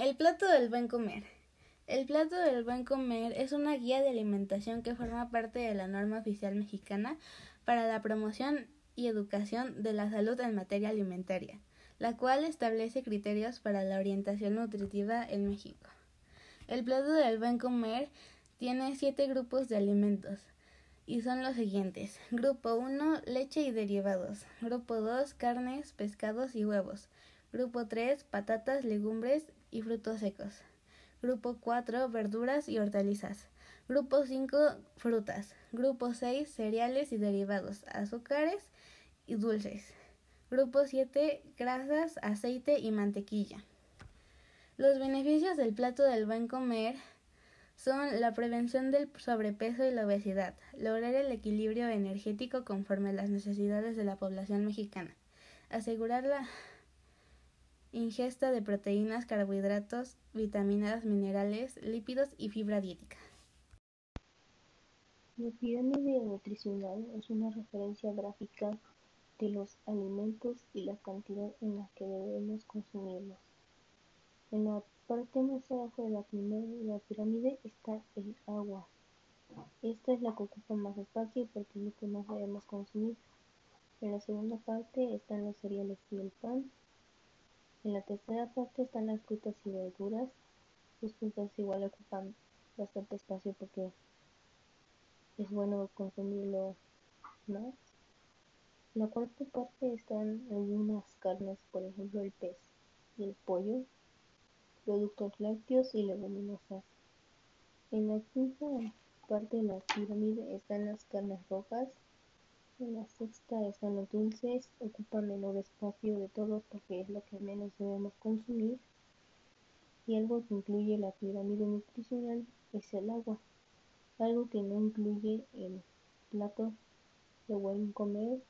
El plato del buen comer. El plato del buen comer es una guía de alimentación que forma parte de la norma oficial mexicana para la promoción y educación de la salud en materia alimentaria, la cual establece criterios para la orientación nutritiva en México. El plato del buen comer tiene siete grupos de alimentos y son los siguientes. Grupo 1, leche y derivados. Grupo 2, carnes, pescados y huevos. Grupo 3, patatas, legumbres y frutos secos. Grupo 4, verduras y hortalizas. Grupo 5, frutas. Grupo 6, cereales y derivados, azúcares y dulces. Grupo 7, grasas, aceite y mantequilla. Los beneficios del plato del buen comer son la prevención del sobrepeso y la obesidad, lograr el equilibrio energético conforme a las necesidades de la población mexicana, asegurar la ingesta de proteínas, carbohidratos, vitaminas, minerales, lípidos y fibra diética. La pirámide nutricional es una referencia gráfica de los alimentos y la cantidad en la que debemos consumirlos. En la parte más abajo de la, la pirámide está el agua. Esta es la que ocupa más espacio lo que más debemos consumir. En la segunda parte están los cereales y el pan. En la tercera parte están las frutas y verduras. Los frutas igual ocupan bastante espacio porque es bueno consumirlo más. En la cuarta parte están algunas carnes, por ejemplo el pez y el pollo, productos lácteos y leguminosas. En la quinta parte de la pirámide están las carnes rojas, la sexta están los dulces, ocupan menor espacio de todos porque es lo que menos debemos consumir. Y algo que incluye la pirámide nutricional es el agua. Algo que no incluye el plato de buen comer